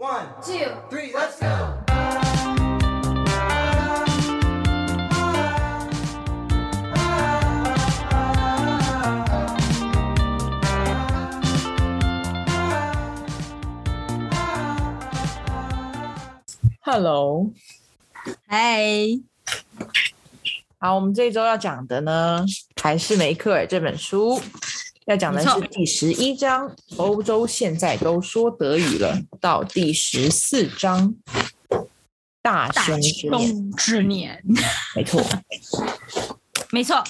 One, two, three, let's go.，Hello，嗨，好，我们这一周要讲的呢，还是梅克尔这本书，要讲的是第十一章，欧洲现在都说德语了，到第十四章，大大凶之年，之年，没错。没错，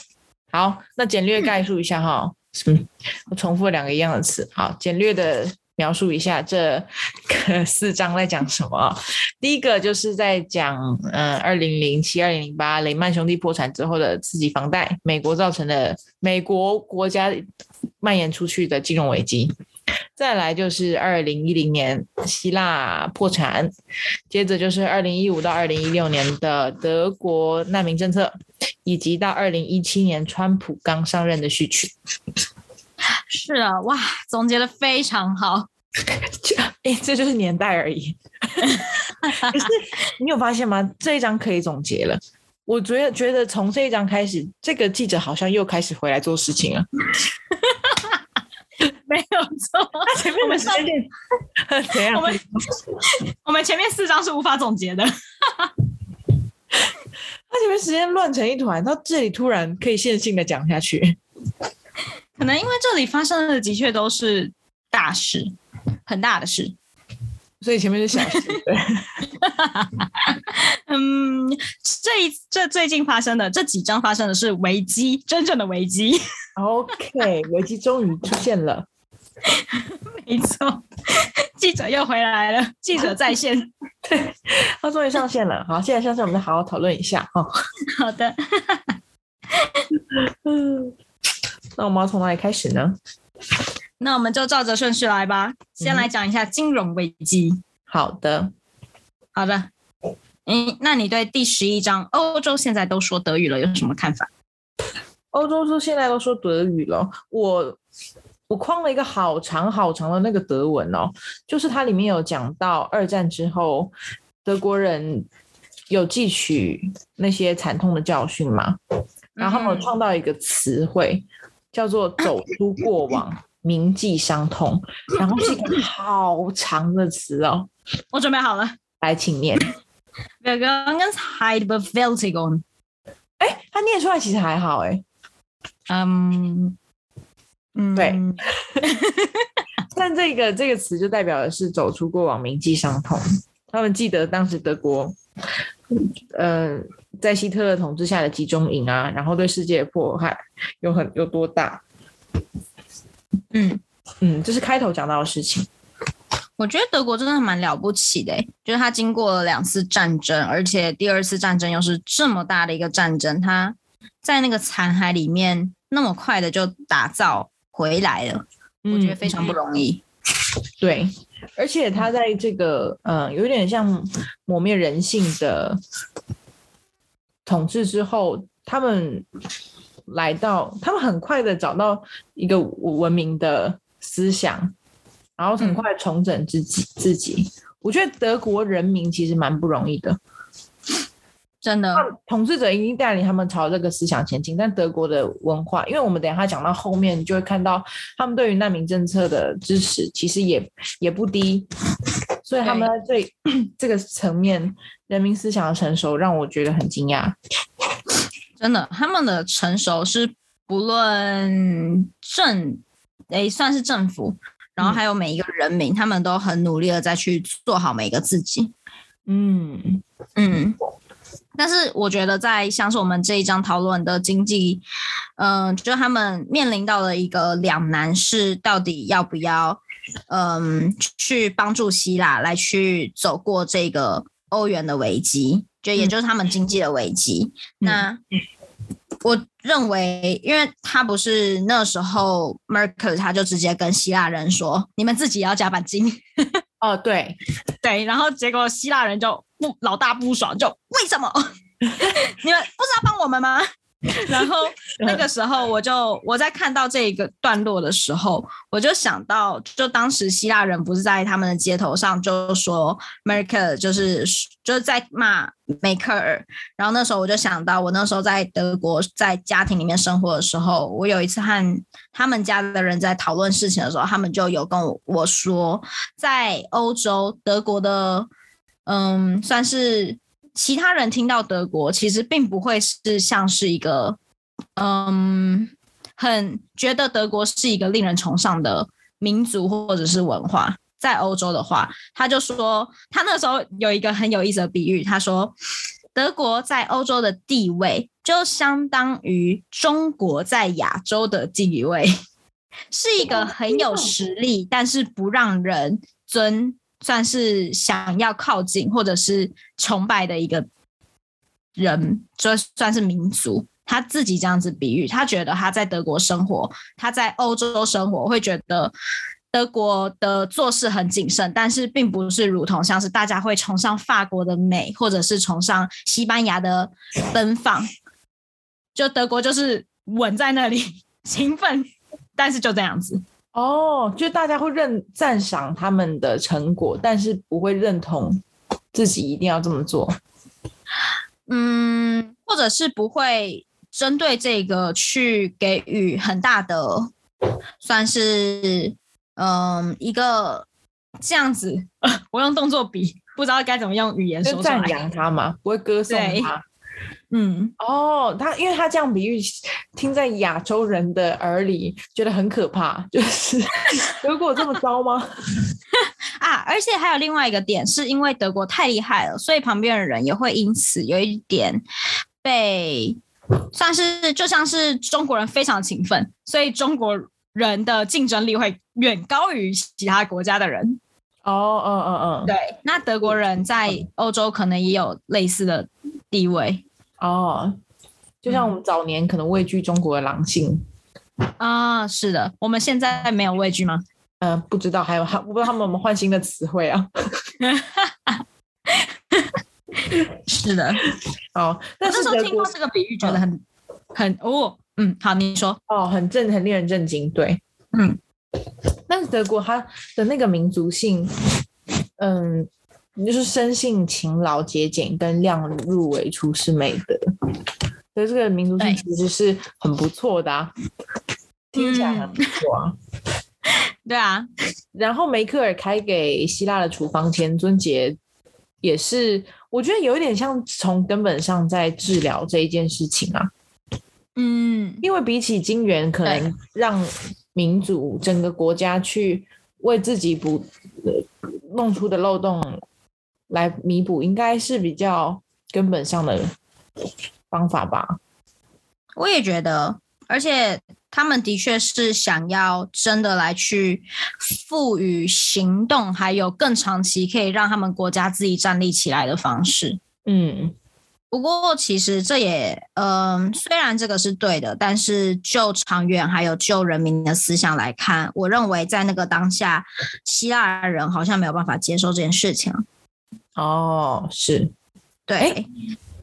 好，那简略概述一下哈，嗯，我重复了两个一样的词。好，简略的描述一下这个四章在讲什么。第一个就是在讲，嗯，二零零七、二零零八雷曼兄弟破产之后的刺激房贷，美国造成的美国国家蔓延出去的金融危机。再来就是二零一零年希腊破产，接着就是二零一五到二零一六年的德国难民政策，以及到二零一七年川普刚上任的序曲。是啊，哇，总结的非常好。这哎，这就是年代而已。可是你有发现吗？这一章可以总结了。我觉得觉得从这一章开始，这个记者好像又开始回来做事情了。没有错，他前面的时间点怎样？我们我们前面四章是无法总结的。他前面时间乱成一团，到这里突然可以线性的讲下去。可能因为这里发生的的确都是大事，很大的事。所以前面是小事，对，嗯，这一这最近发生的这几章发生的是危机，真正的危机。OK，危机终于出现了。没错，记者又回来了，记者在线。对，他终于上线了。好，现在上线，我们再好好讨论一下哈。好的，嗯，那我们要从哪里开始呢？那我们就照着顺序来吧。先来讲一下金融危机。好的，好的，嗯，那你对第十一章欧洲现在都说德语了有什么看法？欧洲说现在都说德语了，我我框了一个好长好长的那个德文哦，就是它里面有讲到二战之后德国人有汲取那些惨痛的教训嘛，然后我嗯创造一个词汇叫做“走出过往，铭记伤痛”，然后是一个好长的词哦，我准备好了。来，请念。Vergangenheit Bewältigung。哎，他念出来其实还好哎，嗯嗯，对 但这个这个词就代表的是走出过往，铭记伤痛。他们记得当时德国，呃，在希特勒统治下的集中营啊，然后对世界的迫害有很有多大。嗯，嗯，这是开头讲到的事情。我觉得德国真的蛮了不起的欸，就是他经过了两次战争，而且第二次战争又是这么大的一个战争，他在那个残骸里面那么快的就打造回来了，我觉得非常不容易。对，而且他在这个呃，有点像磨灭人性的统治之后，他们来到，他们很快的找到一个文明的思想，然后很快重整自己、自己。我觉得德国人民其实蛮不容易的，真的，统治者已经带领他们朝这个思想前进，但德国的文化，因为我们等一下讲到后面，你就会看到他们对于难民政策的支持其实也也不低，所以他们在这 这个层面人民思想的成熟，让我觉得很惊讶。真的，他们的成熟是不论政，诶，算是政府，然后还有每一个人民，他们都很努力的在去做好每个自己。嗯，嗯，但是我觉得在像是我们这一章讨论的经济，嗯、就他们面临到了一个两难，是到底要不要，嗯，去帮助希腊来去走过这个欧元的危机，就也就是他们经济的危机。那我认为，因为他不是那时候 Merkel 他就直接跟希腊人说，你们自己要加把劲。哦，对，对，然后结果希腊人就不老大不爽，就为什么 你们不是要帮我们吗？然后 那个时候，我就我在看到这一个段落的时候，我就想到，就当时希腊人不是在他们的街头上就说 Merkel 就是就是在骂梅克尔，然后那时候我就想到，我那时候在德国在家庭里面生活的时候，我有一次和他们家的人在讨论事情的时候，他们就有跟我我说，在欧洲德国的，嗯，算是。其他人听到德国，其实并不会是像是一个，嗯，很觉得德国是一个令人崇尚的民族或者是文化。在欧洲的话，他就说，他那时候有一个很有意思的比喻，他说，德国在欧洲的地位就相当于中国在亚洲的地位，是一个很有实力，但是不让人尊。算是想要靠近或者是崇拜的一个人，就算是民族。他自己这样子比喻，他觉得他在德国生活，他在欧洲生活，会觉得德国的做事很谨慎，但是并不是如同像是大家会崇尚法国的美，或者是崇尚西班牙的奔放。就德国就是稳在那里，勤奋，但是就这样子。哦，就大家会认赞赏他们的成果，但是不会认同自己一定要这么做。嗯，或者是不会针对这个去给予很大的，算是嗯一个这样子。我用动作比，不知道该怎么用语言说赞扬他嘛，不会歌颂他。嗯，哦，他因为他这样比喻，听在亚洲人的耳里觉得很可怕，就是 德国这么糟吗？啊，而且还有另外一个点，是因为德国太厉害了，所以旁边的人也会因此有一点被算是就像是中国人非常勤奋，所以中国人的竞争力会远高于其他国家的人。哦，嗯嗯嗯，对，那德国人在欧洲可能也有类似的地位。哦，就像我们早年可能畏惧中国的狼性。啊，是的，我们现在没有畏惧吗？嗯，不知道，还有他，我不知道他们有没有换新的词汇啊。是的，哦，那时候听到这个比喻，觉得很很哦，嗯，好，你说。哦，很震，很令人震惊，对，嗯，但是德国它的那个民族性，嗯。就是生性勤劳节俭跟量入为出是美德，所以这个民族性其实是很不错的啊，听起来很不错啊。对啊，然后梅克尔开给希腊的处方前尊节也是，我觉得有一点像从根本上在治疗这一件事情啊。嗯，因为比起金元，可能让民主整个国家去为自己补弄出的漏洞。来弥补应该是比较根本上的方法吧。我也觉得，而且他们的确是想要真的来去赋予行动，还有更长期可以让他们国家自己站立起来的方式。嗯，不过其实这也，嗯，虽然这个是对的，但是就长远还有就人民的思想来看，我认为在那个当下，希腊人好像没有办法接受这件事情。哦，是，对，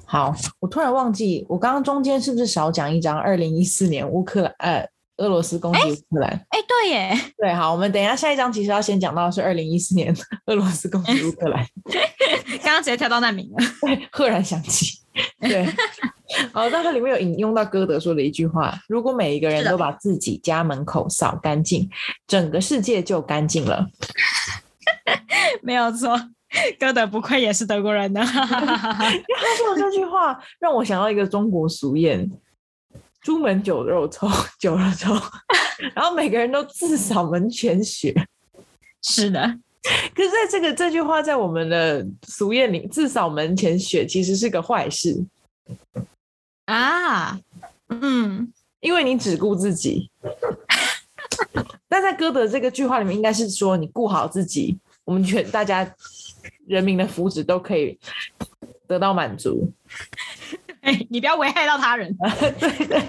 好，我突然忘记，我刚刚中间是不是少讲一张？二零一四年乌克兰，呃，俄罗斯攻击乌克兰，哎，对耶，对，好，我们等一下下一张，其实要先讲到是二零一四年俄罗斯攻击乌克兰，刚刚直接跳到难民了，对，赫然想起，对，好，那它里面有引用到歌德说的一句话：如果每一个人都把自己家门口扫干净，整个世界就干净了，没有错。歌德不愧也是德国人呢，他说的这句话让我想到一个中国俗谚：“朱门酒肉臭，酒肉臭。”然后每个人都自扫门前雪。是的，可是在这个这句话在我们的俗谚里，“自扫门前雪”其实是个坏事啊。嗯，因为你只顾自己。但在歌德这个句话里面，应该是说你顾好自己，我们全大家。人民的福祉都可以得到满足，哎，你不要危害到他人。对对，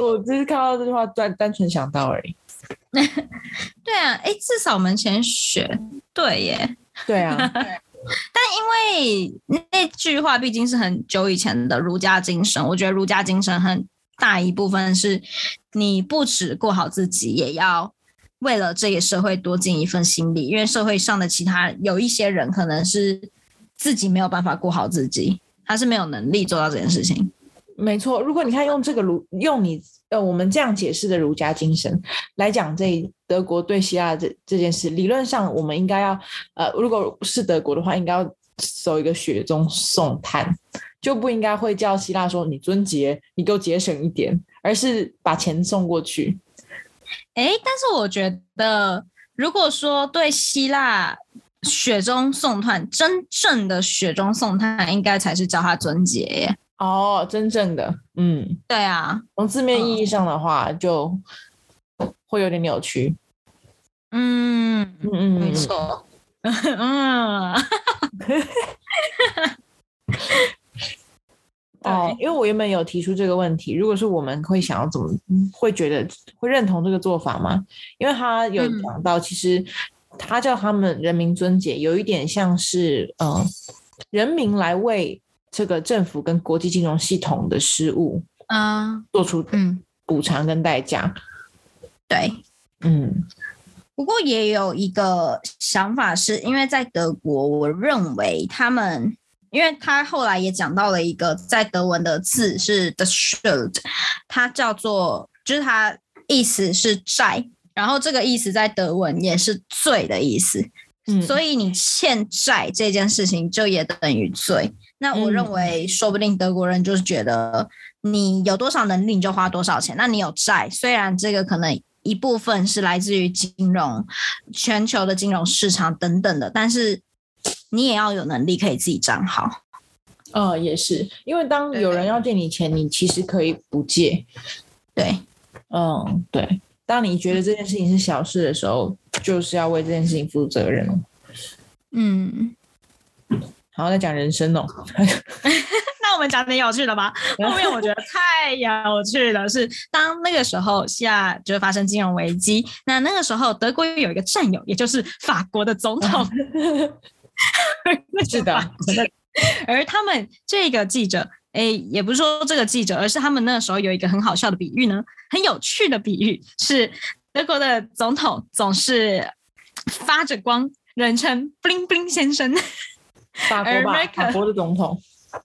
我只是看到这句话，单单纯想到而已。对啊，哎，至少门前雪，对耶，对啊，但因为那句话毕竟是很久以前的儒家精神，我觉得儒家精神很大一部分是你不止过好自己，也要为了这个社会多尽一份心力，因为社会上的其他有一些人可能是自己没有办法过好自己，他是没有能力做到这件事情。没错，如果你看用这个儒用你呃我们这样解释的儒家精神来讲这德国对希腊这这件事，理论上我们应该要呃如果是德国的话，应该要走一个雪中送炭，就不应该会叫希腊说你尊节，你给我节省一点，而是把钱送过去。诶，但是我觉得，如果说对希腊雪中送炭，真正的雪中送炭，应该才是叫他尊杰耶。哦，真正的，嗯，对啊，从字面意义上的话，就会有点扭曲。嗯，嗯嗯，没错，嗯，哦，因为我原本有提出这个问题，如果是我们会想要怎么，嗯会觉得会认同这个做法吗？因为他有嗯讲到，其实他叫他们人民尊节，有一点像是呃，人民来为这个政府跟国际金融系统的失误啊，做出嗯，补偿跟代价。对。嗯不过也有一个想法是，因为在德国，我认为他们，因为他后来也讲到了一个在德文的字是 the schuld，它叫做，就是它意思是债，然后这个意思在德文也是罪的意思，嗯，所以你欠债这件事情就也等于罪。那我认嗯为，说不定德国人就是觉得你有多少能力你就花多少钱。那你有债，虽然这个可能一部分是来自于金融、全球的金融市场等等的，但是你也要有能力可以自己账好。呃，也是，因为当有人要借你钱，你其实可以不借。对，嗯，对。当你觉得这件事情是小事的时候，就是要为这件事情负责任哦。嗯，好，再讲人生哦。那我们讲点有趣的吧。后面我觉得太有趣了，是当那个时候下就是发生金融危机，那那个时候德国有一个战友，也就是法国的总统，是的，而他们这个记者，哎，也不是说这个记者，而是他们那时候有一个很好笑的比喻呢，很有趣的比喻是德国的总统总是发着光，人称 “bling bling 先生”。法国吧法国的总统，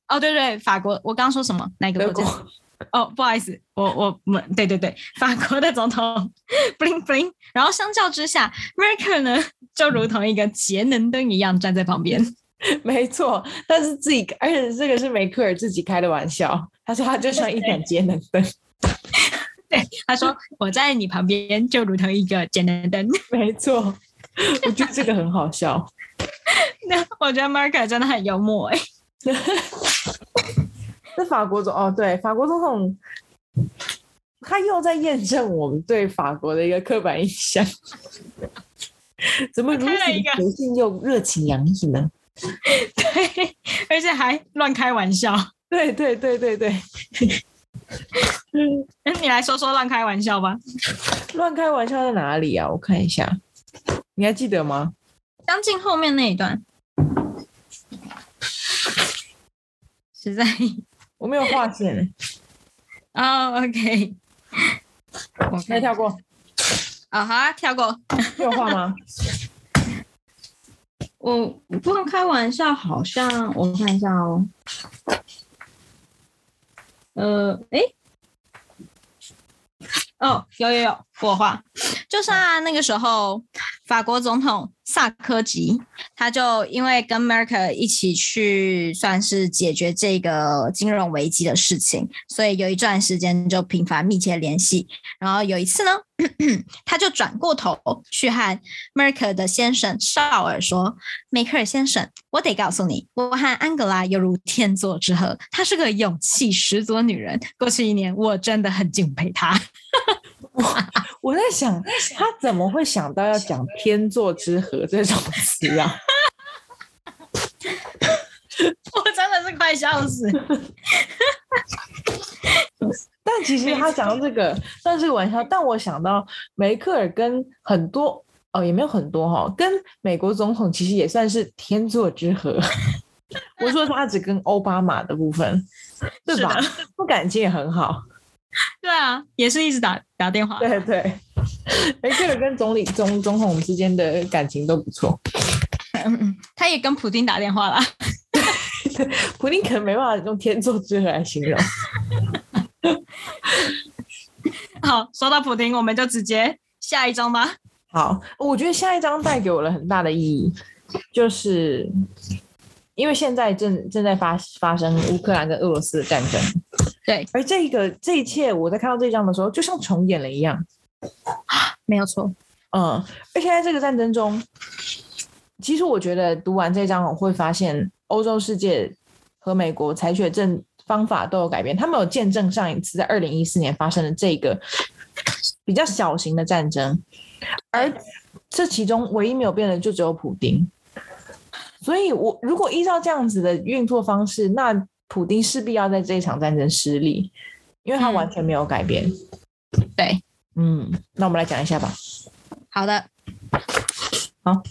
哦，对对，法国，我刚刚说什么？哪个国家？国。哦，不好意思，我我们对对对，法国的总统 bling bling，然后相较之下，Merkel 呢就如同一个节能灯一样站在旁边。没错，但是自己，而且这个是梅克尔自己开的玩笑。他说他就像一盏节能灯，对，他说我在你旁边就如同一个节能灯。没错。我觉得这个很好笑。那我觉得 Merkel 真的很幽默哎、那法国总哦，对，法国总统，他又在验证我们对法国的一个刻板印象。怎么如此随性又热情洋溢呢？对，而且还乱开玩笑。对对对对对，那你来说说乱开玩笑吧。乱开玩笑在哪里啊？我看一下，你还记得吗？将近后面那一段，实在我没有划线欸，哦，OK，我看那跳过，啊、好啊，跳过。你有画吗？我不能开玩笑，好像我看一下哦。呃，诶，哦，有有有，我画，就是啊，那个时候法国总统萨科吉，他就因为跟 Merkel 一起去算是解决这个金融危机的事情，所以有一段时间就频繁密切联系。然后有一次呢，他就转过头去和 Merkel 的先生绍尔说：“梅克尔先生，我得告诉你，我和安格拉犹如天作之合，她是个勇气十足的女人。过去一年，我真的很敬佩她。我在想，他怎么会想到要讲“天作之合”这种词啊？我真的是快笑死。但其实他讲到这个算是个玩笑，但我想到梅克尔跟很多哦，也没有很多哈、跟美国总统其实也算是天作之合。我说他只跟奥巴马的部分，对吧不？感情也很好。对啊，也是一直打 打电话。对对，哎，这个跟总理总总统之间的感情都不错。嗯嗯，他也跟普京打电话啦。普京可能没办法用天作之合来形容。好，说到普京，我们就直接下一张吧。好，我觉得下一张带给我了很大的意义，就是因为现在正正在发发生乌克兰跟俄罗斯的战争，对，而这个这一切，我在看到这一章的时候，就像重演了一样。没有错。嗯，而且在这个战争中，其实我觉得读完这章，我会发现欧洲世界和美国采取的政方法都有改变。他们有见证上一次在二零一四年发生的这个比较小型的战争，而这其中唯一没有变的就只有普丁。所以我如果依照这样子的运作方式，那普丁势必要在这一场战争失利，因为他嗯完全没有改变。对，嗯，那我们来讲一下吧。好的，啊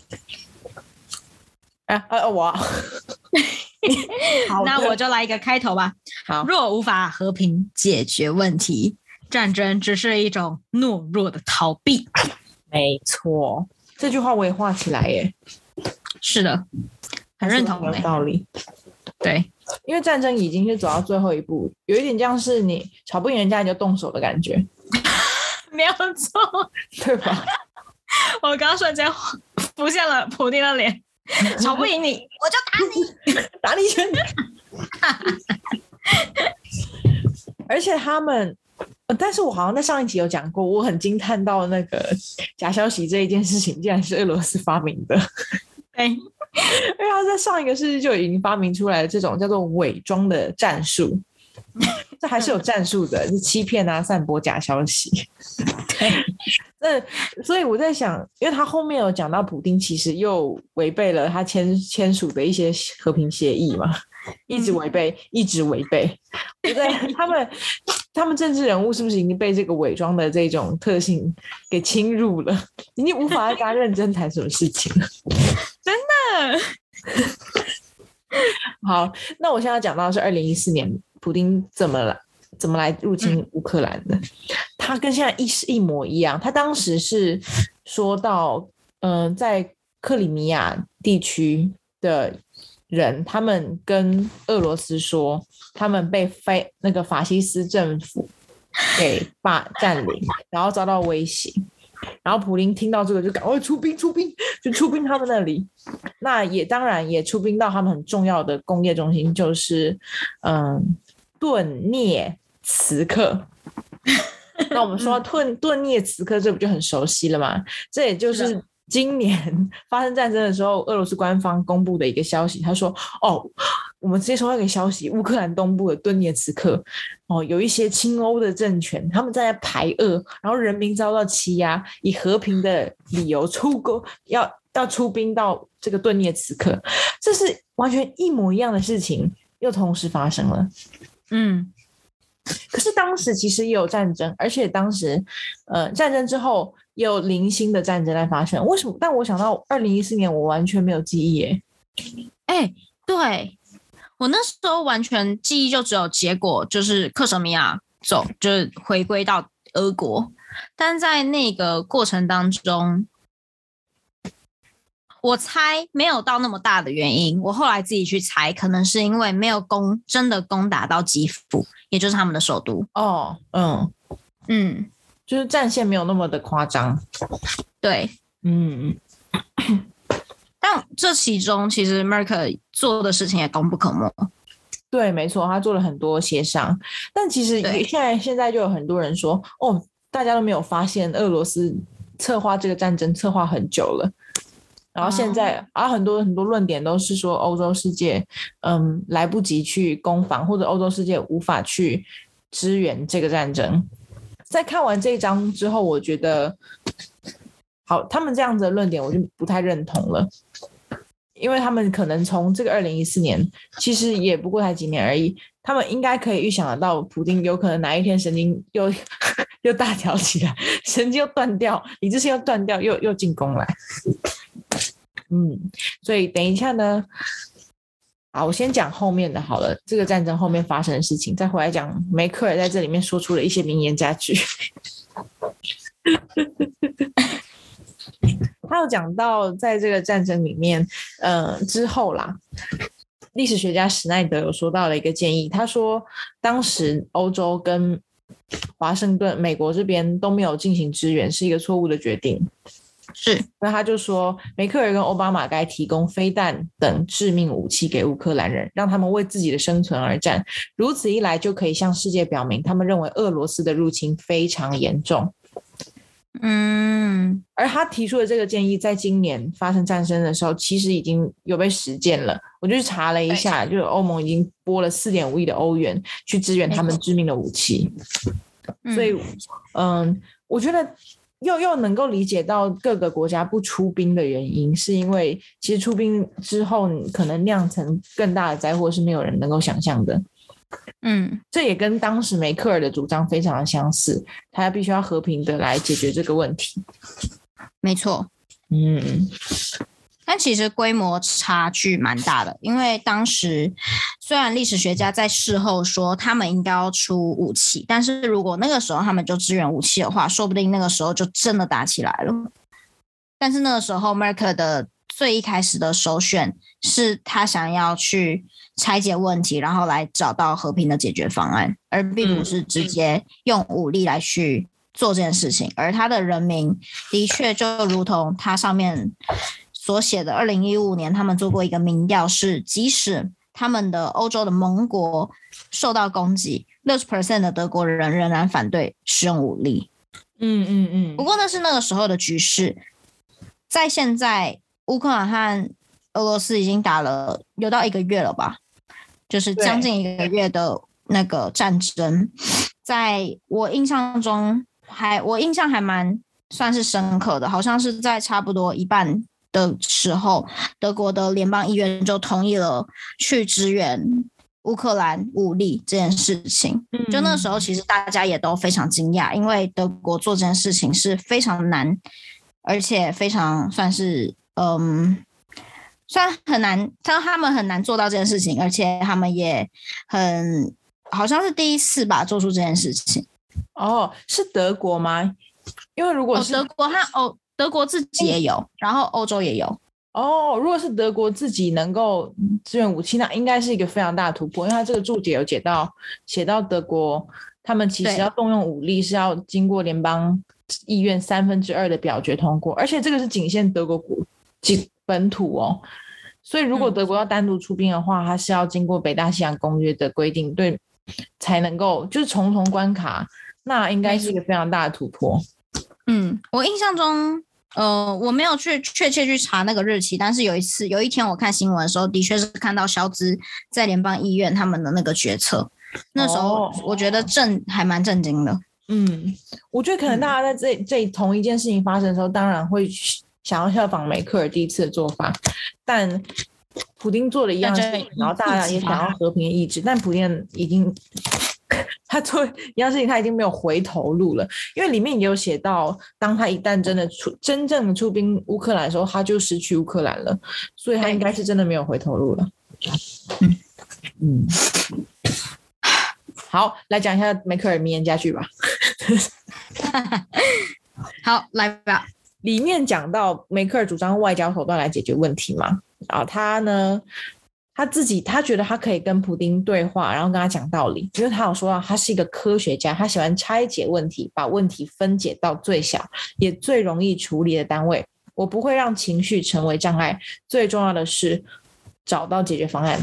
啊，我啊 好那我就来一个开头吧。好。若无法和平解决问题，战争只是一种懦弱的逃避。没错，这句话我也画起来耶，是的，很认同有欸道理。对，因为战争已经是走到最后一步，有一点像是你吵不赢人家你就动手的感觉，没有错。对吧？我刚刚瞬间浮现了普丁的脸，吵不赢你，我就打你。打你一拳。而且他们，呃但是我好像在上一集有讲过，我很惊叹到那个假消息这一件事情，竟然是俄罗斯发明的。对，因为他在上一个世纪就已经发明出来了这种叫做伪装的战术，这还是有战术的，是欺骗啊、散播假消息。对，那所以我在想，因为他后面有讲到普丁其实又违背了他签签署的一些和平协议嘛，一直违背，一直违背。我在 他们他们政治人物是不是已经被这个伪装的这种特性给侵入了，已经无法再跟他认真谈什么事情了？嗯 好，那我现在讲到是二零一四年，普丁怎么来？怎么来入侵乌克兰的？他跟现在一是一模一样。他当时是说到，嗯、在克里米亚地区的人，他们跟俄罗斯说，他们被非那个法西斯政府给霸占领，然后遭到威胁。然后普林听到这个就赶快出兵，出兵就出兵他们那里。那也当然也出兵到他们很重要的工业中心，就是嗯顿涅茨克。那我们说到顿顿涅茨克，这不就很熟悉了吗？这也就是是今年发生战争的时候，俄罗斯官方公布的一个消息。他说：“哦，我们接收到一个消息，乌克兰东部的顿涅茨克，哦，有一些亲欧的政权，他们在排恶，然后人民遭到欺压，以和平的理由出攻，要要出兵到这个顿涅茨克，这是完全一模一样的事情，又同时发生了。嗯，可是当时其实也有战争，而且当时，呃，战争之后也有零星的战争在发生。为什么？但我想到二零一四年，我完全没有记忆耶。哎、对我那时候完全记忆就只有结果，就是克什米亚走，就是回归到俄国，但在那个过程当中。我猜没有到那么大的原因，我后来自己去猜，可能是因为没有攻真的攻打到基辅，也就是他们的首都。哦，嗯，嗯，就是战线没有那么的夸张。对。嗯，但这其中其实 Merkel 做的事情也功不可没。对，没错，他做了很多协商，但其实现在现在就有很多人说，哦，大家都没有发现俄罗斯策划这个战争策划很久了。然后现在，啊，很多很多论点都是说欧洲世界，嗯，来不及去攻防，或者欧洲世界无法去支援这个战争。在看完这一章之后，我觉得，好，他们这样子的论点我就不太认同了，因为他们可能从这个二零一四年，其实也不过才几年而已，他们应该可以预想得到，普丁有可能哪一天神经又 又大条起来，神经又断掉，理智性又断掉，又又进攻来。嗯，所以等一下呢，好，我先讲后面的好了，这个战争后面发生的事情，再回来讲梅克尔在这里面说出了一些名言佳句。他有讲到，在这个战争里面，呃，之后啦，历史学家史奈德有说到了一个建议，他说，当时欧洲跟华盛顿、美国这边都没有进行支援，是一个错误的决定。是，那他就说，梅克尔跟奥巴马该提供飞弹等致命武器给乌克兰人，让他们为自己的生存而战。如此一来，就可以向世界表明，他们认为俄罗斯的入侵非常严重。嗯，而他提出的这个建议，在今年发生战争的时候，其实已经有被实践了。我就去查了一下，就是欧盟已经拨了四点五亿的欧元去支援他们致命的武器。所以，嗯，我觉得又又能够理解到各个国家不出兵的原因，是因为其实出兵之后，可能酿成更大的灾祸是没有人能够想象的。嗯，这也跟当时梅克尔的主张非常的相似，他必须要和平的来解决这个问题。没错。嗯，但其实规模差距蛮大的，因为当时虽然历史学家在事后说他们应该要出武器，但是如果那个时候他们就支援武器的话，说不定那个时候就真的打起来了。但是那个时候，梅克的最一开始的首选是他想要去拆解问题，然后来找到和平的解决方案，而并不是直接用武力来去做这件事情。而他的人民的确就如同他上面所写的，二零一五年他们做过一个民调，是即使他们的欧洲的盟国受到攻击，六十 percent 的德国人仍然反对使用武力。嗯嗯嗯。不过那是那个时候的局势，在现在乌克兰和俄罗斯已经打了有到一个月了吧，就是将近一个月的那个战争，在我印象中还我印象还蛮算是深刻的，好像是在差不多一半的时候，德国的联邦议院就同意了去支援乌克兰武力这件事情。就那时候，其实大家也都非常惊讶，因为德国做这件事情是非常难，而且非常算是嗯。虽然很难，但他们很难做到这件事情，而且他们也很好像是第一次吧做出这件事情。哦，是德国吗？因为如果是德国和欧，德国自己也有，然后欧洲也有。哦，如果是德国自己能够支援武器，那应该是一个非常大的突破。因为他这个注解有写到，写到德国他们其实要动用武力是要经过联邦议院三分之二的表决通过，而且这个是仅限德国国几。本土哦，所以如果德国要单独出兵的话，它是要经过北大西洋公约的规定，对，才能够就是重重关卡，那应该是一个非常大的突破。嗯，我印象中，呃，我没有去确切去查那个日期，但是有一次有一天我看新闻的时候，的确是看到肖兹在联邦医院他们的那个决策，那时候我觉得震还蛮震惊的。嗯，我觉得可能大家在这这同一件事情发生的时候，当然会。想要效仿梅克尔第一次的做法，但普丁做了一样事情，然后大家也想要和平的意志，但普丁已经 他做一样事情，他已经没有回头路了，因为里面也有写到，当他一旦真的出真正的出兵乌克兰的时候，他就失去乌克兰了，所以他应该是真的没有回头路了。嗯嗯，好，来讲一下梅克尔名言佳句吧。好，来吧。里面讲到梅克尔主张外交手段来解决问题嘛，啊，他呢，他自己他觉得他可以跟普丁对话，然后跟他讲道理，因为他有说到他是一个科学家，他喜欢拆解问题，把问题分解到最小也最容易处理的单位。我不会让情绪成为障碍，最重要的是找到解决方案。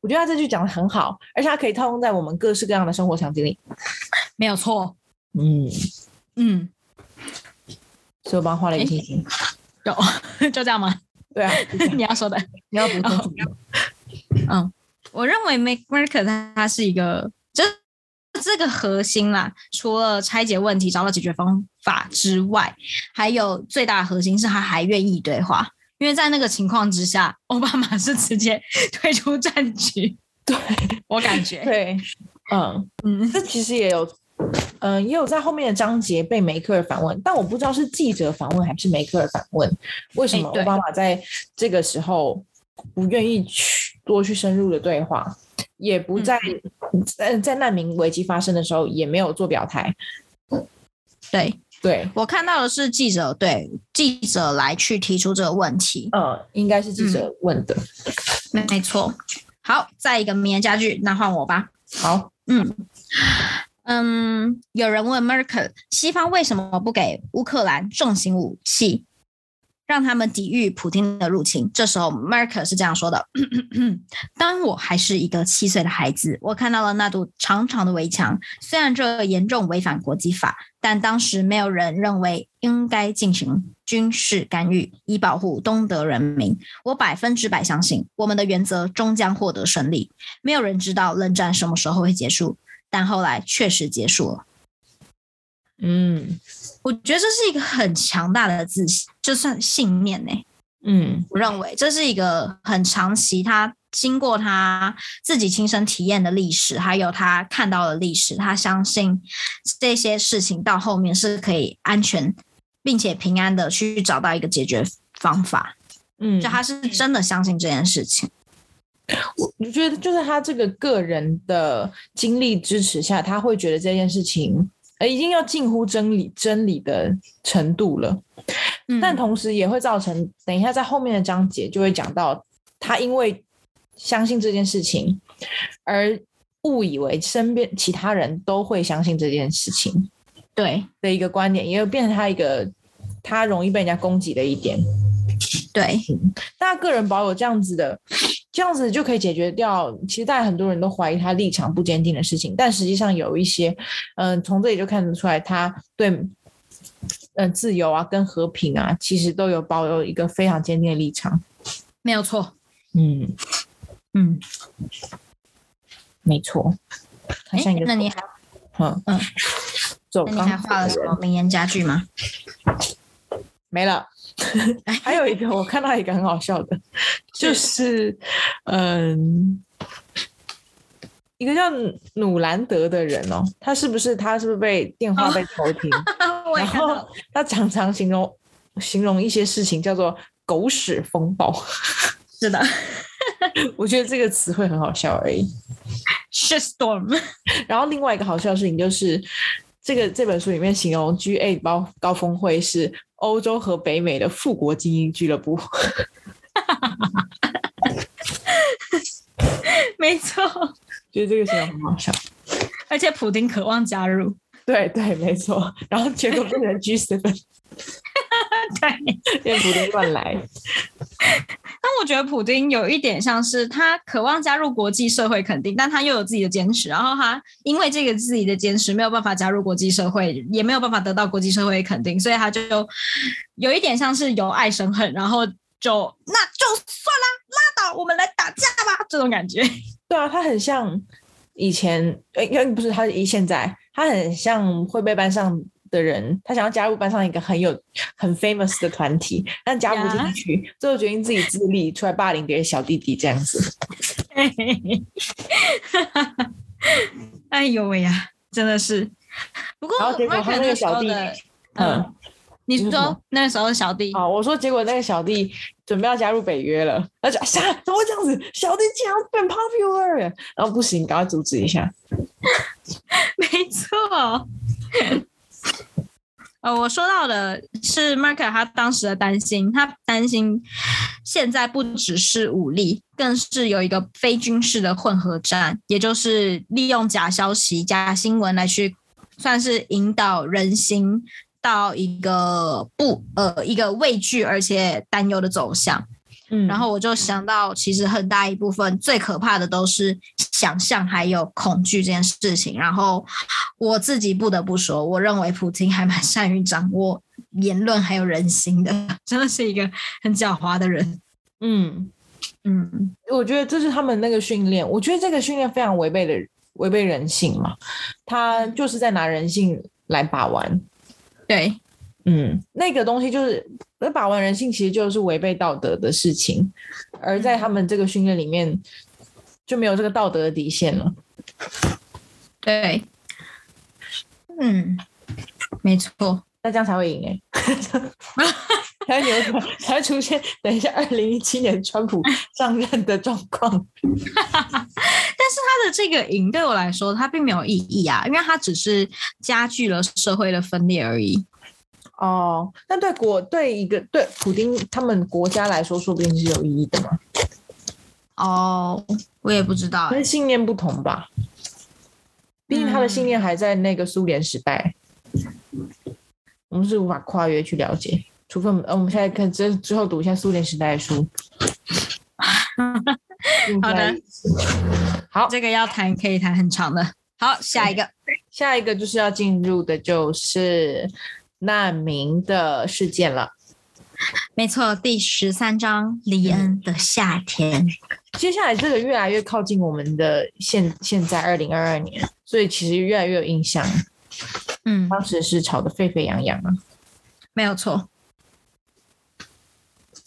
我觉得他这句讲的很好，而且他可以套用在我们各式各样的生活场景里，没有错。嗯嗯。所以我帮他画了一个星星，有 就这样吗？对啊，你要说的，你要补充。嗯，我认为 Make Market 它是一个，就这个核心啦。除了拆解问题、找到解决方法之外，还有最大的核心是他还愿意对话。因为在那个情况之下，奥巴马是直接退出战局。对 我感觉。对，嗯，嗯，这其实也有，嗯、也有在后面的章节被梅克尔反问，但我不知道是记者反问还是梅克尔反问，为什么奥巴马在这个时候不愿意去多去深入的对话，也不在在在难民危机发生的时候也没有做表态。对对，我看到的是记者对记者来去提出这个问题，呃，应该是记者问的。没没错。好，再一个名言佳句，那换我吧。好，嗯嗯，有人问 Merkel，西方为什么不给乌克兰重型武器，让他们抵御普京的入侵？这时候 Merkel 是这样说的：当我还是一个七岁的孩子，我看到了那堵长长的围墙，虽然这严重违反国际法，但当时没有人认为应该进行军事干预，以保护东德人民。我百分之百相信，我们的原则终将获得胜利。没有人知道冷战什么时候会结束，但后来确实结束了。嗯我觉得这是一个很强大的自信，就算信念呢、嗯我认为这是一个很长期，他经过他自己亲身体验的历史，还有他看到的历史，他相信这些事情到后面是可以安全并且平安的去找到一个解决方法。嗯，就他是真的相信这件事情。我觉得就是他这个个人的经历支持下，他会觉得这件事情呃已经要近乎真理真理的程度了，嗯。但同时也会造成等一下在后面的章节就会讲到，他因为相信这件事情而误以为身边其他人都会相信这件事情对。的一个观点，也有变成他一个他容易被人家攻击的一点。对。大家个人保有这样子的，这样子就可以解决掉。其实，大家很多人都怀疑他立场不坚定的事情，但实际上有一些，嗯、从这里就看得出来，他对，嗯、自由啊跟和平啊，其实都有保有一个非常坚定的立场。没有错。嗯，嗯，没错。那你还嗯嗯，走刚那你还画了什么名言佳句吗？没了。还有一个，我看到一个很好笑的，就是嗯，一个叫努兰德的人哦，他是不是他是不是被电话被偷听？然后他常常形容形容一些事情叫做“狗屎风暴是的”，我觉得这个词汇很好笑而已。，shitstorm。然后另外一个好笑的事情就是，这个这本书里面形容 G A 高高峰会是欧洲和北美的富国精英俱乐部。没错，觉得这个形容很好笑。而且普丁渴望加入。对对，没错。然后结果变成 G seven，对，变普丁乱来。但我觉得普丁有一点像是他渴望加入国际社会，肯定，但他又有自己的坚持，然后他因为这个自己的坚持，没有办法加入国际社会，也没有办法得到国际社会的肯定，所以他就有一点像是由爱生恨，然后就那就算啦，拉倒，我们来打架吧，这种感觉。对啊，他很像以前，呃，应该不是他以现在，他很像会被班上的人，他想要加入班上一个很有很 famous 的团体，但加不进去，最后决定自己自立出来霸凌别人小弟弟这样子。哎呦喂呀，真的是。不过然后结果他那个小弟弟，嗯嗯，你说那时候的小弟，好，我说结果那个小弟准备要加入北约了，他就啥怎么会这样子？小弟竟然变 popular，然后不行，赶快阻止一下。没错。呃，我说到的是 Mark 他当时的担心，他担心现在不只是武力，更是有一个非军事的混合战，也就是利用假消息、假新闻来去算是引导人心到一个不呃一个畏惧而且担忧的走向。嗯然后我就想到，其实很大一部分最可怕的都是想象还有恐惧这件事情。然后我自己不得不说，我认为普京还蛮善于掌握言论还有人心的，真的是一个很狡猾的人。嗯，嗯，我觉得这是他们那个训练，我觉得这个训练非常违背的违背人性嘛，他就是在拿人性来把玩。对，嗯，那个东西就是，那把玩人性其实就是违背道德的事情，而在他们这个训练里面，就没有这个道德的底线了。对，嗯，没错。那这样才会赢哎、才会扭转，才会出现等一下二零一七年川普上任的状况。但是他的这个赢对我来说，它并没有意义啊，因为它只是加剧了社会的分裂而已。哦，那对国对一个对普丁他们国家来说，说不定是有意义的嘛？哦，我也不知道欸、可是信念不同吧？毕竟他的信念还在那个苏联时代，我们是无法跨越去了解，除非我们呃我们现在看之之后读一下苏联时代的书。好的，好，这个要谈可以谈很长的。好，下一个，下一个就是要进入的就是难民的事件了。没错，第十三章李恩的夏天。接下来这个越来越靠近我们的现现在二零二二年，所以其实越来越有印象。嗯，当时是吵得沸沸扬扬啊。没有错。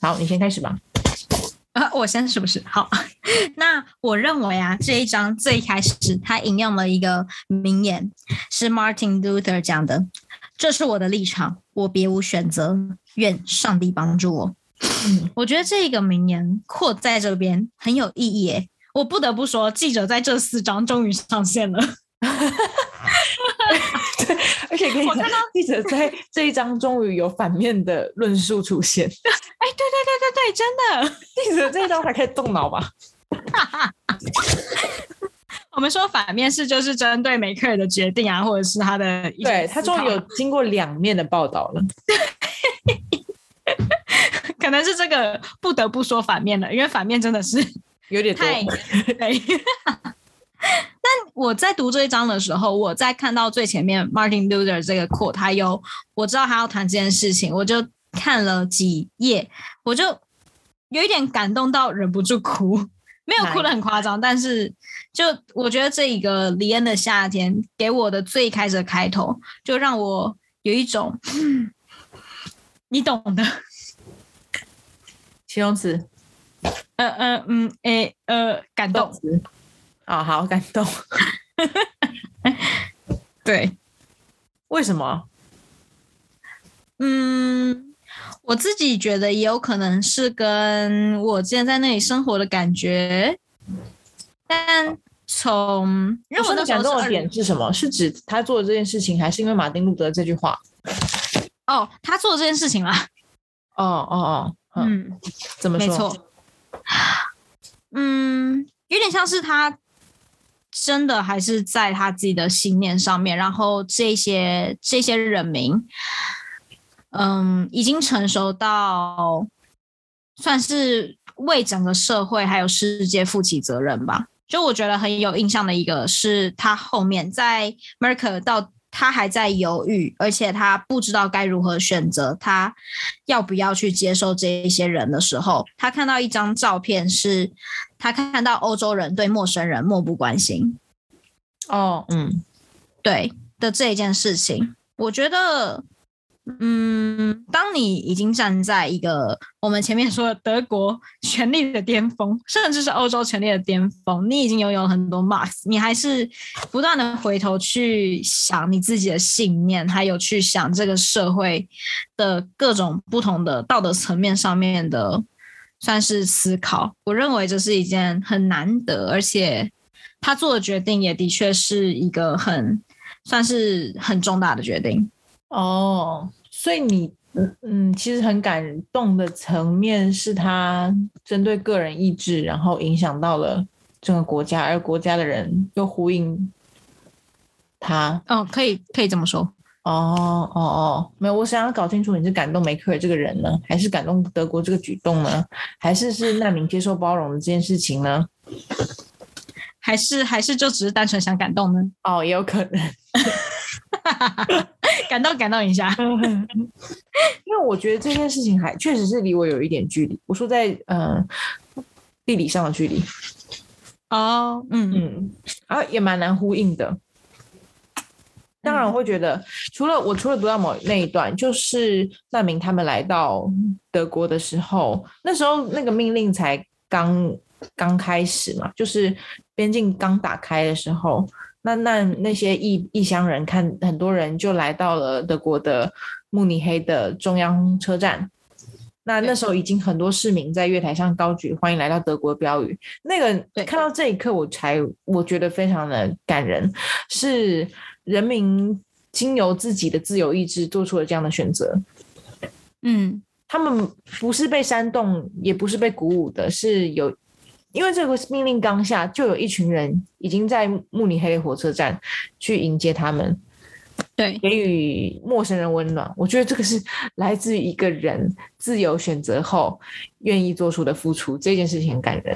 好，你先开始吧。啊，我先是不是？好，那我认为啊，这一章最开始他引用了一个名言，是 Martin Luther 讲的：“这是我的立场，我别无选择，愿上帝帮助我。”嗯，我觉得这个名言扩在这边很有意义诶。我不得不说，记者在这四章终于上线了。对，而且可以我看到，记者在这一章终于有反面的论述出现，哎，对对对对对，真的。记者这一章才开始动脑吧？我们说反面是就是针对梅克尔的决定啊，或者是他的对他终于有经过两面的报道了。可能是这个不得不说反面了，因为反面真的是有点，太对。但我在读这一章的时候，我在看到最前面 Martin Luther 这个 quote，他有我知道他要谈这件事情，我就看了几页，我就有一点感动到忍不住哭，没有哭的很夸张，但是就我觉得这一个李恩的夏天给我的最开始的开头，就让我有一种，嗯你懂的，形容词、呃呃嗯诶呃感动，动词啊，好感动。对。为什么？嗯，我自己觉得也有可能是跟我之前在那里生活的感觉，但从因为我那时我说你感动的点是什么？是指他做的这件事情，还是因为马丁路德这句话？哦，他做这件事情啦，哦哦哦，嗯，嗯，怎么说？没错，嗯，有点像是他真的还是在他自己的信念上面，然后这些这些人民，嗯，已经成熟到算是为整个社会还有世界负起责任吧。就我觉得很有印象的一个是，他后面在 m e r k e 到他还在犹豫，而且他不知道该如何选择，他要不要去接受这一些人的时候，他看到一张照片是，他看到欧洲人对陌生人漠不关心，哦，嗯，对的这一件事情，我觉得，嗯，当你已经站在一个我们前面说的德国 权力的巅峰，甚至是欧洲权力的巅峰，你已经拥有很多 marks，你还是不断的回头去想你自己的信念，还有去想这个社会的各种不同的道德层面上面的，算是思考。我认为这是一件很难得，而且他做的决定也的确是一个很算是很重大的决定。哦，所以你嗯嗯，其实很感动的层面是他针对个人意志，然后影响到了整个国家，而国家的人又呼应他。哦，可以可以这么说。哦哦哦，没有，我想要搞清楚你是感动梅克尔这个人呢，还是感动德国这个举动呢，还是是难民接受包容的这件事情呢？还是还是就只是单纯想感动呢？哦，也有可能。感动感动一下。因为我觉得这件事情还确实是离我有一点距离。我说在呃地理上的距离，哦，嗯嗯，啊也蛮难呼应的。当然，我会觉得，除了我除了读到某那一段，就是难民他们来到德国的时候，那时候那个命令才刚刚开始嘛，就是边境刚打开的时候，那那那些异异乡人看很多人就来到了德国的慕尼黑的中央车站。那那时候已经很多市民在月台上高举“欢迎来到德国”标语。那个对看到这一刻，我才我觉得非常的感人，是人民经由自己的自由意志做出了这样的选择。嗯，他们不是被煽动，也不是被鼓舞的，是有，因为这个命令刚下，就有一群人已经在慕尼黑的火车站去迎接他们，对，给予陌生人温暖。我觉得这个是来自于一个人自由选择后愿意做出的付出，这件事情很感人。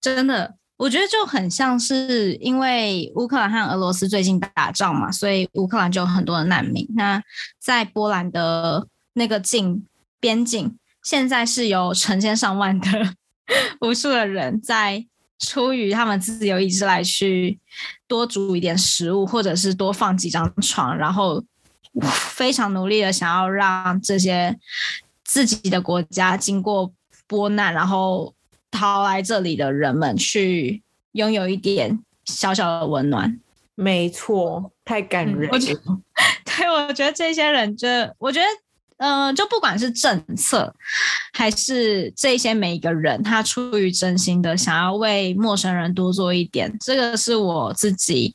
真的，我觉得就很像是因为乌克兰和俄罗斯最近打仗嘛，所以乌克兰就有很多的难民。那在波兰的那个境边境，现在是有成千上万的 无数的人在出于他们自由意志来去多煮一点食物，或者是多放几张床，然后非常努力的想要让这些自己的国家经过波难，然后逃来这里的人们去拥有一点小小的温暖。没错，太感人嗯我觉了。对，我觉得这些人就，我觉得，呃，就不管是政策，还是这些每一个人，他出于真心的想要为陌生人多做一点，这个是我自己，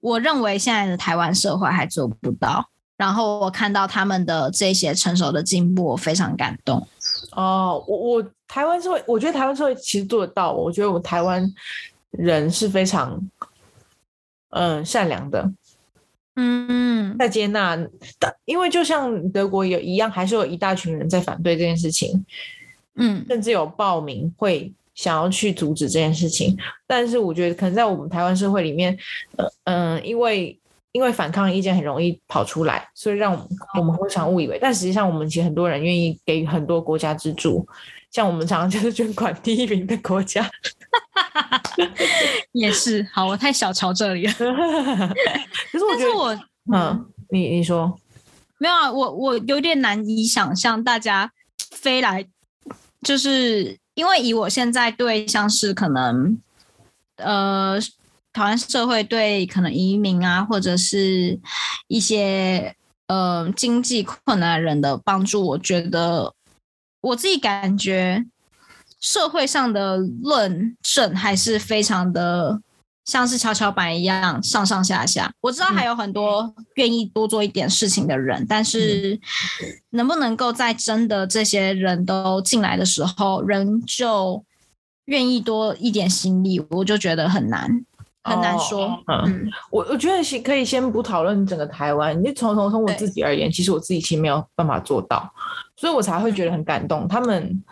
我认为现在的台湾社会还做不到。然后我看到他们的这些成熟的进步，我非常感动。哦，我我台湾社会，我觉得台湾社会其实做得到。我觉得我们台湾人是非常嗯善良的，嗯，在接纳但，因为就像德国有一样，还是有一大群人在反对这件事情，嗯，甚至有报名会想要去阻止这件事情。但是我觉得，可能在我们台湾社会里面，呃嗯、因为因为反抗意见很容易跑出来，所以让我们会常误以为，但实际上我们其实很多人愿意给予很多国家资助，像我们常常就是捐款第一名的国家。也是。好，我太小瞧这里了。可是我觉得，我嗯，你你说，没有啊，我我有点难以想象大家飞来，就是因为以我现在对像是可能呃台湾社会对可能移民啊，或者是一些呃经济困难的人的帮助，我觉得我自己感觉社会上的论证还是非常的像是跷跷板一样上上下下。我知道还有很多愿意多做一点事情的人，但是能不能够在真的这些人都进来的时候，仍旧愿意多一点心力，我就觉得很难。很难说，嗯嗯我我觉得先可以先不讨论整个台湾，你从从从我自己而言，其实我自己其实没有办法做到，所以我才会觉得很感动，他们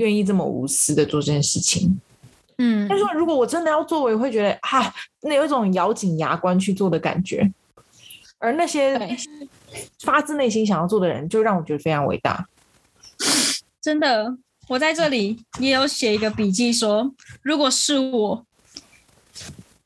愿意这么无私的做这件事情。嗯但是如果我真的要做，我也会觉得哈，那有一种咬紧牙关去做的感觉，而那些发自内心想要做的人，就让我觉得非常伟大。真的，我在这里也有写一个笔记说，如果是我，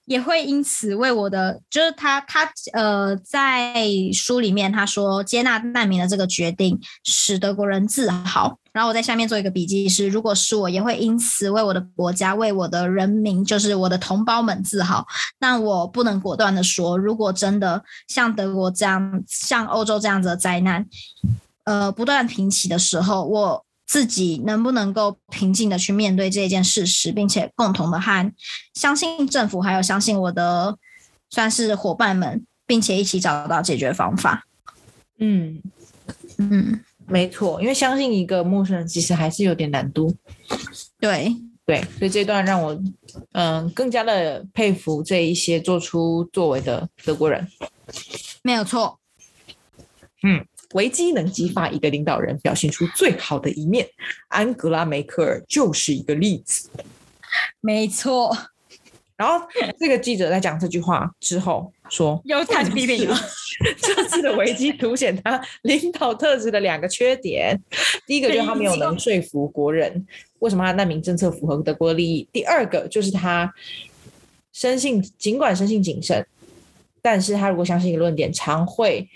也会因此为我的，就是他他呃，在书里面他说，接纳难民的这个决定使德国人自豪。然后我在下面做一个笔记是，如果是我，也会因此为我的国家、为我的人民，就是我的同胞们自豪。但我不能果断的说，如果真的像德国这样、像欧洲这样子的灾难，呃，不断平息的时候，我自己能不能够平静的去面对这件事实，并且共同的和相信政府，还有相信我的算是伙伴们，并且一起找到解决方法。嗯，嗯，没错，因为相信一个陌生人，其实还是有点难度。对，对，所以这段让我嗯更加的佩服这一些做出作为的德国人。没有错。危机能激发一个领导人表现出最好的一面，安格拉梅克尔就是一个例子。没错，然后这个记者在讲这句话之后说，又开始批评了。这次的危机凸显他领导特质的两个缺点：第一个就是他没有能说服国人为什么他的难民政策符合德国的利益；第二个就是他生性尽管生性谨慎，但是他如果相信一个论点，常会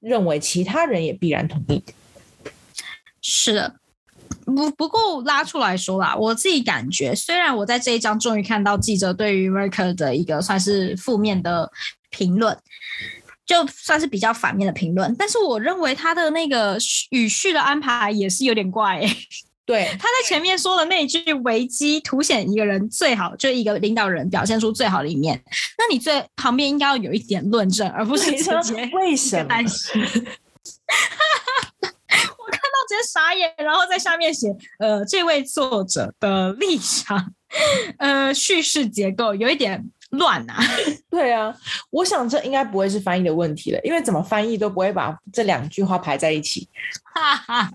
认为其他人也必然同意。是的，不不过拉出来说啦，我自己感觉，虽然我在这一章终于看到记者对于 Merkel 的一个算是负面的评论，就算是比较反面的评论，但是我认为他的那个语序的安排也是有点怪、对，他在前面说的那一句“危机凸显一个人最好”，就一个领导人表现出最好的一面，那你最旁边应该要有一点论证，而不是直接为什么？我看到直接傻眼，然后在下面写呃，这位作者的立场，呃，叙事结构有一点乱啊。对啊，我想这应该不会是翻译的问题了，因为怎么翻译都不会把这两句话排在一起。哈哈，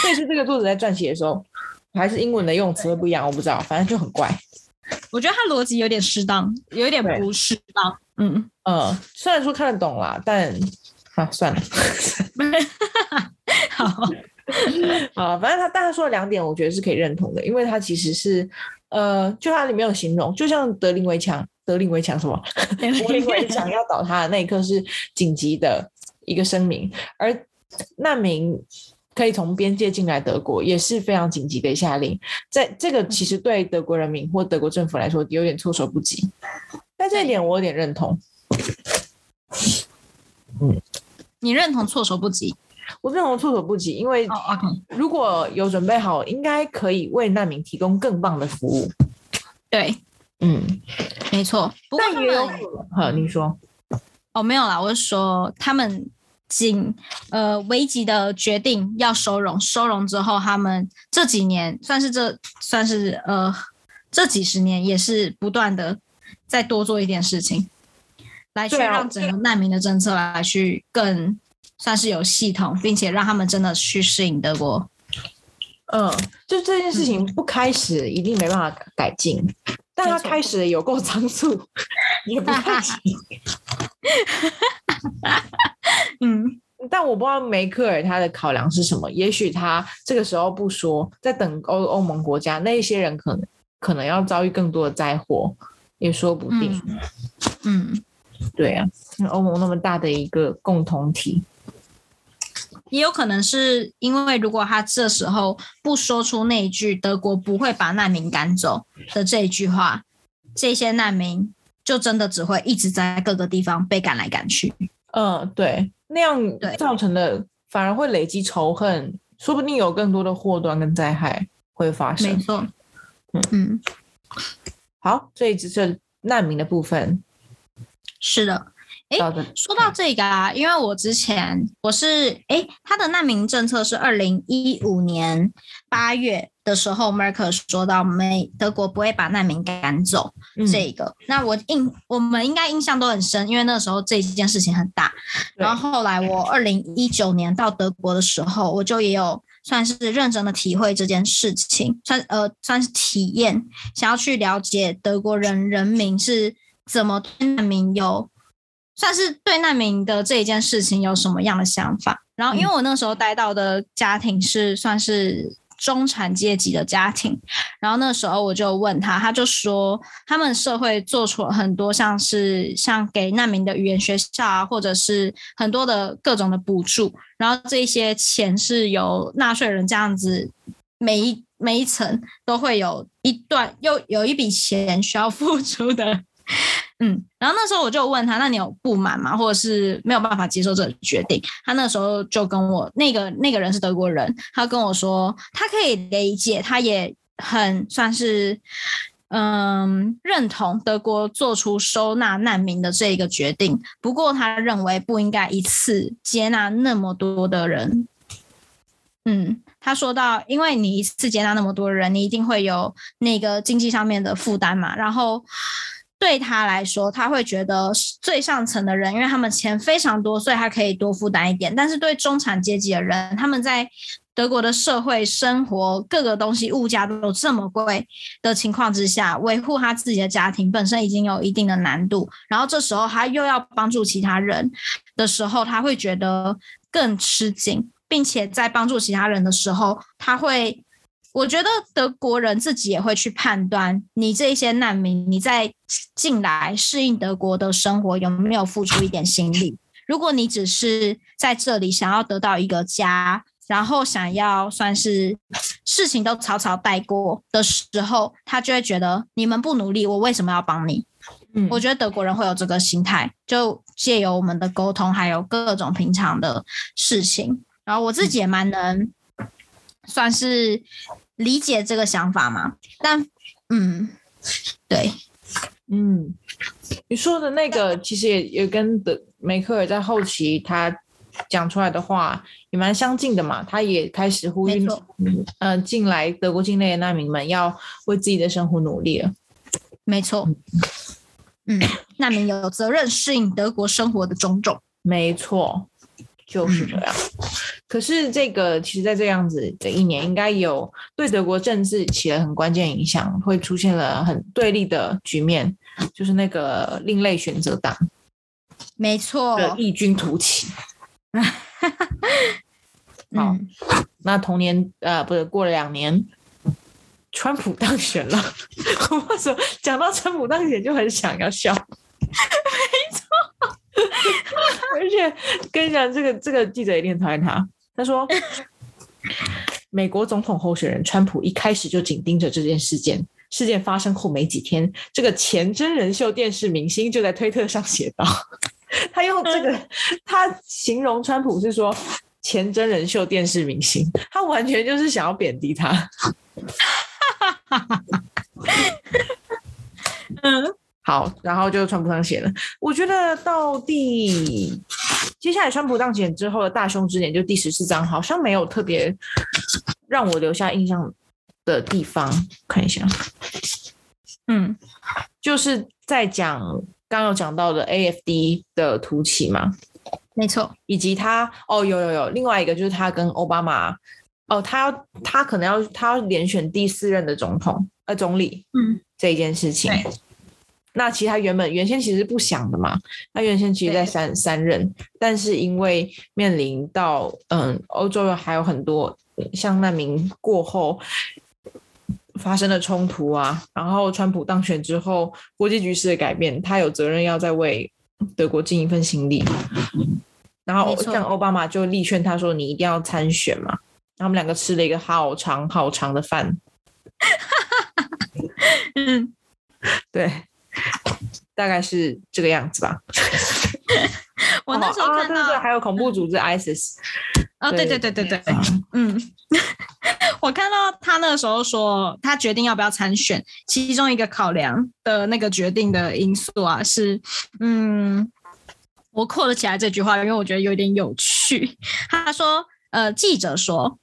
所以是这个作者在撰写的时候，还是英文的用词会不一样，我不知道，反正就很怪。我觉得他逻辑有点适当，有一点不适当。嗯，嗯，虽然说看得懂啦，但啊算了，好，啊，反正他但他说的两点，我觉得是可以认同的，因为他其实是呃，就他里面有形容，就像德林围墙，德林围墙什么，柏林围墙要倒塌的那一刻是紧急的一个声明，而难民可以从边界进来德国也是非常紧急的下令，在这个其实对德国人民或德国政府来说有点措手不及，但这一点我有点认同。嗯。你认同措手不及？我认同措手不及，因为如果有准备好，应该可以为难民提供更棒的服务。对，嗯，没错。不过他但也有们可能，哈，你说，哦，没有啦，我是说他们仅呃危急的决定要收容，收容之后，他们这几年算是这算是呃这几十年也是不断的再多做一点事情，来去让整个难民的政策来去更算是有系统，并且让他们真的去适应德国。嗯，就这件事情不开始一定没办法改进，但他开始的有够仓促，也不太行。嗯，但我不知道梅克尔他的考量是什么，也许他这个时候不说，在等欧欧盟国家那一些人可能可能要遭遇更多的灾祸，也说不定。嗯，对啊，欧盟那么大的一个共同体，也有可能是因为如果他这时候不说出那一句“德国不会把难民赶走”的这一句话，这些难民就真的只会一直在各个地方被赶来赶去。嗯，对，那样造成的反而会累积仇恨，说不定有更多的祸端跟灾害会发生没生。错嗯，嗯，好，所以这是难民的部分是的。诶到这。说到这个啊，因为我之前我是哎，他的难民政策是二零一五年八月的时候，Merkel 说到美德国不会把难民赶走嗯这个。那我印我们应该印象都很深，因为那时候这件事情很大。然后后来我二零一九年到德国的时候，我就也有算是认真的体会这件事情，算呃算是体验，想要去了解德国人人民是怎么对难民有，算是对难民的这一件事情有什么样的想法。然后因为我那时候待到的家庭是算是。中产阶级的家庭，然后那时候我就问他，他就说他们社会做出了很多像是像给难民的语言学校啊，或者是很多的各种的补助，然后这一些钱是由纳税人这样子每一每一层都会有一段又有一笔钱需要付出的。嗯，然后那时候我就问他，那你有不满吗？或者是没有办法接受这个决定？他那时候就跟我那个那个人是德国人，他跟我说他可以理解，他也很算是嗯认同德国做出收纳难民的这一个决定，不过他认为不应该一次接纳那么多的人。嗯，他说到，因为你一次接纳那么多人，你一定会有那个经济上面的负担嘛。然后对他来说，他会觉得最上层的人，因为他们钱非常多，所以他可以多负担一点。但是对中产阶级的人，他们在德国的社会生活，各个东西物价都有这么贵的情况之下，维护他自己的家庭本身已经有一定的难度，然后这时候他又要帮助其他人的时候，他会觉得更吃紧。并且在帮助其他人的时候，他会，我觉得德国人自己也会去判断，你这些难民，你在进来适应德国的生活有没有付出一点心力。如果你只是在这里想要得到一个家，然后想要算是事情都草草带过的时候，他就会觉得你们不努力，我为什么要帮你？嗯我觉得德国人会有这个心态，就借由我们的沟通，还有各种平常的事情，然后我自己也蛮能算是理解这个想法吗。但嗯，对，嗯，你说的那个其实也也跟德梅克尔在后期他讲出来的话也蛮相近的嘛，他也开始呼吁没错，呃，进来德国境内的难民们要为自己的生活努力了。没错。嗯，难民有责任适应德国生活的种种。没错，就是这样。可是这个其实，在这样子的一年，应该有对德国政治起了很关键影响，会出现了很对立的局面，就是那个另类选择党没错，异军突起。好嗯，那同年呃，不是过了两年，川普当选了。我为什么讲到川普当选就很想要笑？没错，而且跟你讲，这个这个记者一定讨厌他。他说，美国总统候选人川普一开始就紧盯着这件事件。事件发生后没几天，这个前真人秀电视明星就在推特上写道，他用这个他形容川普是说前真人秀电视明星，他完全就是想要贬低他。嗯，好，然后就川普当选了。我觉得到第接下来川普当选之后的大凶之年，就第十四章，好像没有特别让我留下印象的地方。看一下，嗯，就是在讲刚刚有讲到的 AFD 的突起嘛，没错，以及他哦，有有有，另外一个就是他跟奥巴马哦，他要他可能要他要连选第四任的总统呃总理嗯，这一件事情。对那其实他原本原先其实不想的嘛，他原先其实在三三任，但是因为面临到嗯欧洲还有很多像难民过后发生的冲突啊，然后川普当选之后，国际局势的改变，他有责任要再为德国尽一份心力。然后像奥巴马就力劝他说：“你一定要参选嘛。”他们两个吃了一个好长好长的饭，嗯，对，大概是这个样子吧。我那时候看到，啊对对对，还有恐怖组织 ISIS，哦，对对对对对，嗯，我看到他那个时候说，他决定要不要参选，其中一个考量的那个决定的因素啊，是，嗯，我扣了起来这句话，因为我觉得有点有趣。他说，呃，记者说。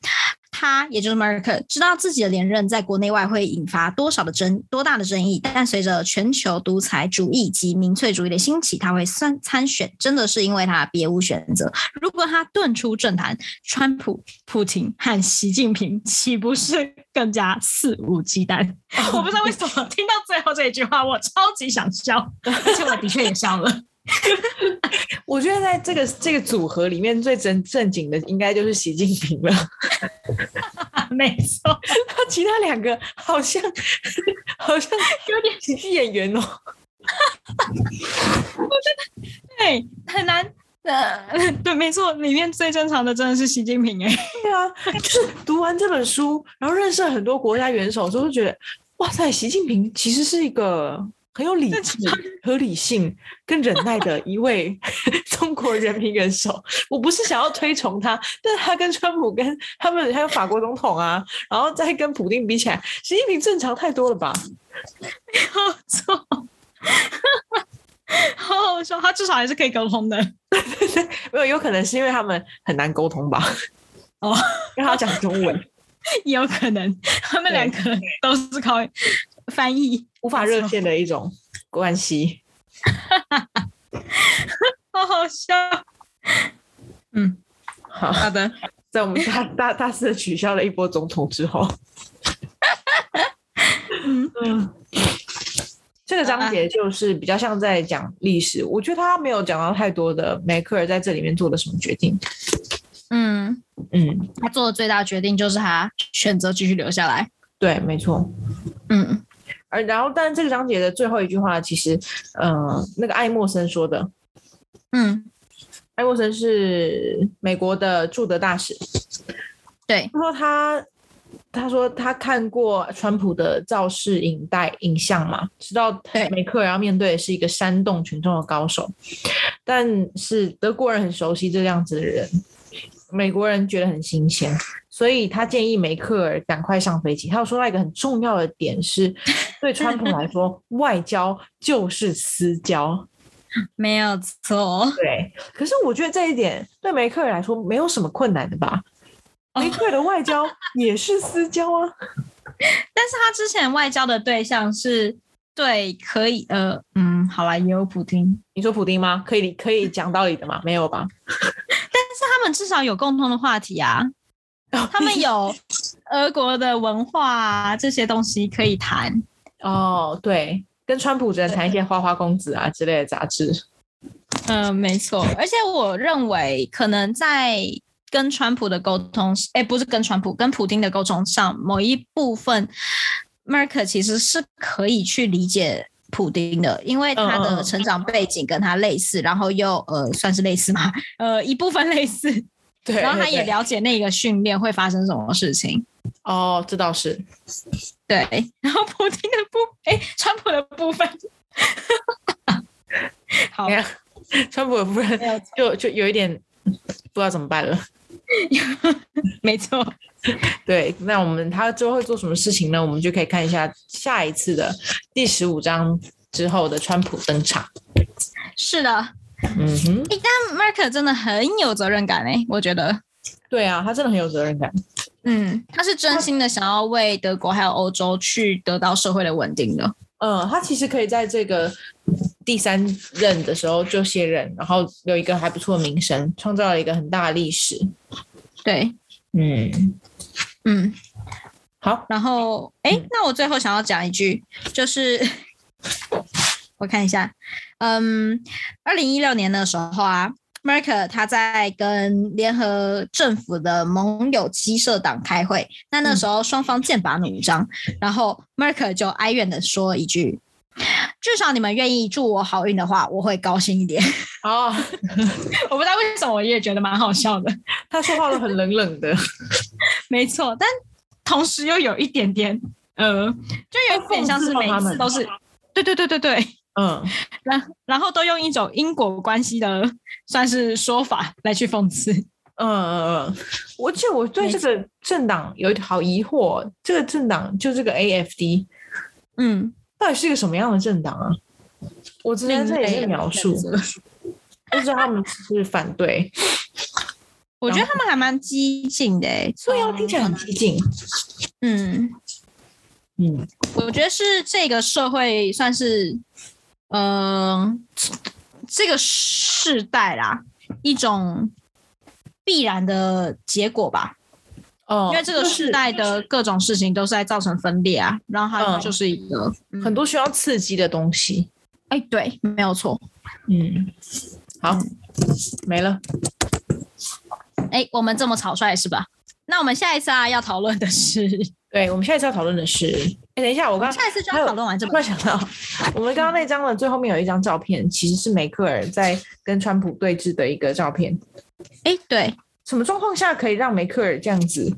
他也就是 Merkel 知道自己的连任在国内外会引发多少的争多大的争议，但随着全球独裁主义及民粹主义的兴起，他会参参选，真的是因为他别无选择。如果他遁出政坛，川普、普京和习近平岂不是更加肆无忌惮？我不知道为什么听到最后这一句话，我超级想笑，而且我的确也笑了。我觉得在这个这个组合里面最正正经的应该就是习近平了，没错，其他两个好像好像有点喜剧演员哦。我觉得对，很难。呃，对，没错，里面最正常的真的是习近平哎。对啊，就是读完这本书，然后认识很多国家元首之后，就觉得哇塞，习近平其实是一个很有理智、和理性跟忍耐的一位 中国人民元首。我不是想要推崇他，但是他跟川普、跟他们还有法国总统啊，然后再跟普丁比起来，习近平正常太多了吧？没有错，好好笑，他至少还是可以沟通的。没有，有可能是因为他们很难沟通吧？哦，因为他讲中文，也有可能他们两个都是靠翻译，无法热线的一种关系。好好笑。嗯，好，好的，在我们大大大肆的取消了一波总统之后，嗯嗯，这个章节就是比较像在讲历史，我觉得他没有讲到太多的梅克尔在这里面做的什么决定。嗯，嗯，他做的最大决定就是他选择继续留下来。对，没错。嗯而然后，但这个章节的最后一句话，其实，呃，那个艾默森说的，嗯。艾默森是美国的驻德大使，对，他说他他说他看过川普的造势影带影像嘛，知道对。梅克尔要面对的是一个煽动群众的高手，但是德国人很熟悉这样子的人，美国人觉得很新鲜，所以他建议梅克尔赶快上飞机。他有说到一个很重要的点是，对川普来说，外交就是私交。没有错。对，可是我觉得这一点对梅克尔来说没有什么困难的吧？梅克尔的外交也是私交啊。但是他之前外交的对象是对可以呃嗯，好啦，也有普丁，你说普丁吗？可以可以讲道理的吗？没有吧？但是他们至少有共同的话题啊，他们有俄国的文化啊这些东西可以谈。哦，对，跟川普只能谈一些花花公子啊之类的杂志。嗯、没错。而且我认为，可能在跟川普的沟通，哎，不是跟川普，跟普丁的沟通上，某一部分，Merk 其实是可以去理解。普丁的，因为他的成长背景跟他类似，然后又呃算是类似嘛，呃一部分类似，对，然后他也了解那个训练会发生什么事情。哦，这倒是。对，然后普京的部，哎，川普的部分，好川普的部分就就有一点不知道怎么办了。没错，对，那我们他之后会做什么事情呢？我们就可以看一下下一次的第十五章之后的川普登场。是的，嗯哼，但 Mark 真的很有责任感哎，我觉得，对啊，他真的很有责任感。嗯，他是真心的想要为德国还有欧洲去得到社会的稳定的。嗯，他其实可以在这个第三任的时候就卸任，然后有一个还不错的名声，创造了一个很大的历史。对，嗯，嗯，好，然后，哎，那我最后想要讲一句，就是 我看一下，嗯，二零一六年的时候啊，Merkel 他在跟联合政府的盟友七社党开会，那那时候双方剑拔弩张，然后 Merkel 就哀怨的说一句。至少你们愿意祝我好运的话，我会高兴一点。哦，我不知道为什么，我也觉得蛮好笑的。他说话都很冷冷的，没错，但同时又有一点点，呃，就有点像是每次都是，对对对对对，嗯，然然后都用一种因果关系的算是说法来去讽刺。嗯嗯嗯，我记得我对这个政党有一好疑惑，这个政党就这个 AFD 嗯，到底是一个什么样的政党啊？我之前这也 是描述，就知道他们是反对，我觉得他们还蛮激进的、欸，所以要听起来很激进。嗯，嗯，我觉得是这个社会算是，嗯、这个世代啦，一种必然的结果吧。哦因为这个就是世代的各种事情都是在造成分裂啊，然后它嗯就是一个、嗯很多需要刺激的东西。哎，对，没有错。嗯，好，没了。哎，我们这么草率是吧？那我们下一次啊要讨论的是，对，我们下一次要讨论的是，哎，等一下，我刚下一次就要讨论完这突本然想到，我们刚刚那张的最后面有一张照片，其实是梅克尔在跟川普对峙的一个照片。哎，对，什么状况下可以让梅克尔这样子？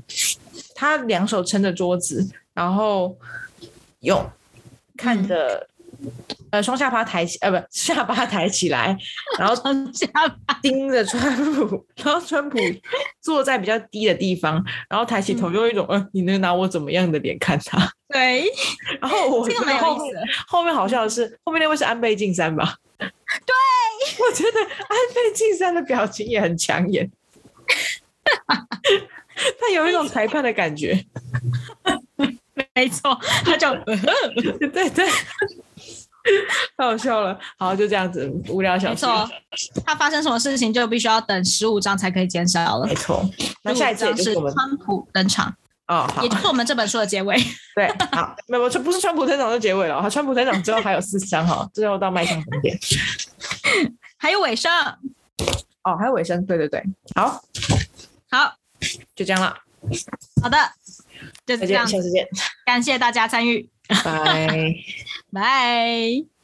他两手撑着桌子，然后用看着、呃双下巴抬起，呃不下巴抬起来，然后下巴盯着川普，然后川普坐在比较低的地方，然后抬起头，用一种“呃，你能拿我怎么样的脸看他对，”。然后我这个觉得后面蛮有意思。后面好笑的是，后面那位是安倍晋三吧？对，我觉得安倍晋三的表情也很抢眼，他有一种裁判的感觉。没错，他就对对，太好笑了。好，就这样子无聊小事。没错，他发生什么事情就必须要等十五章才可以减少了没。错。那下一次也就是川普登场，哦，好也，就是我们这本书的结尾。对，好，没有，这不是川普登场就结尾了，他川普登场之后还有四章哈，最后到迈向终点。还有尾声，哦，还有尾声，对对对，好，好就这样了，好的，就是，这样下。次见，感谢大家参与，拜。拜。